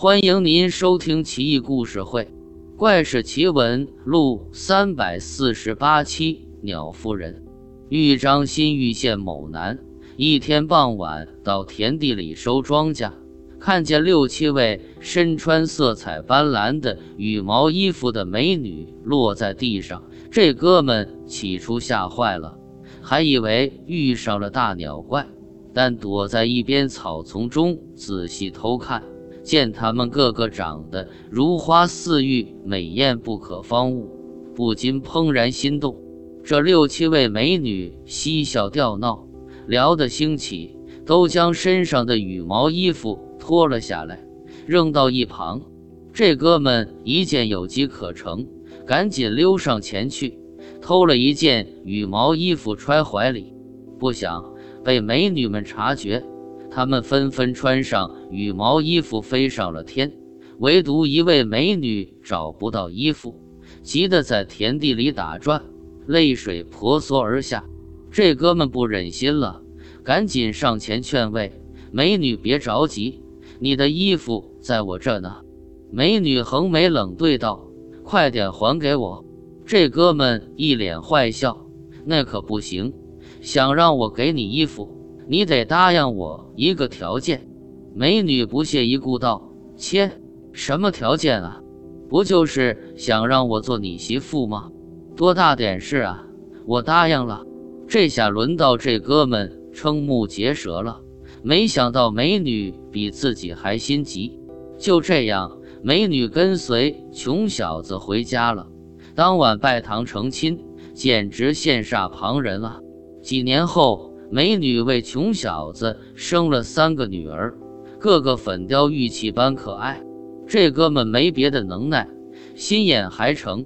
欢迎您收听《奇异故事会·怪事奇闻录》三百四十八期。鸟夫人，豫章新玉县某男，一天傍晚到田地里收庄稼，看见六七位身穿色彩斑斓的羽毛衣服的美女落在地上。这哥们起初吓坏了，还以为遇上了大鸟怪，但躲在一边草丛中仔细偷看。见他们个个长得如花似玉、美艳不可方物，不禁怦然心动。这六七位美女嬉笑调闹，聊得兴起，都将身上的羽毛衣服脱了下来，扔到一旁。这哥们一见有机可乘，赶紧溜上前去，偷了一件羽毛衣服揣怀里，不想被美女们察觉。他们纷纷穿上羽毛衣服飞上了天，唯独一位美女找不到衣服，急得在田地里打转，泪水婆娑而下。这哥们不忍心了，赶紧上前劝慰美女：“别着急，你的衣服在我这呢。”美女横眉冷对道：“快点还给我！”这哥们一脸坏笑：“那可不行，想让我给你衣服。”你得答应我一个条件，美女不屑一顾道：“切，什么条件啊？不就是想让我做你媳妇吗？多大点事啊？我答应了。”这下轮到这哥们瞠目结舌了，没想到美女比自己还心急。就这样，美女跟随穷小子回家了，当晚拜堂成亲，简直羡煞旁人了。几年后。美女为穷小子生了三个女儿，个个粉雕玉砌般可爱。这哥们没别的能耐，心眼还成，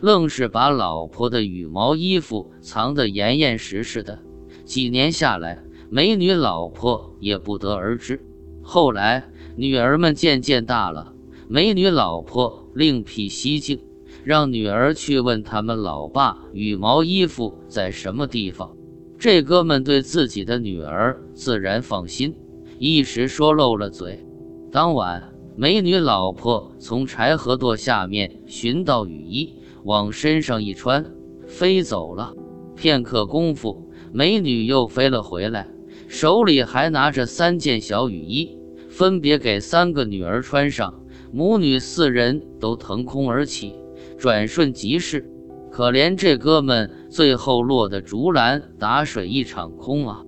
愣是把老婆的羽毛衣服藏得严严实实的。几年下来，美女老婆也不得而知。后来女儿们渐渐大了，美女老婆另辟蹊径，让女儿去问他们老爸羽毛衣服在什么地方。这哥们对自己的女儿自然放心，一时说漏了嘴。当晚，美女老婆从柴禾垛下面寻到雨衣，往身上一穿，飞走了。片刻功夫，美女又飞了回来，手里还拿着三件小雨衣，分别给三个女儿穿上。母女四人都腾空而起，转瞬即逝。可怜这哥们，最后落得竹篮打水一场空啊！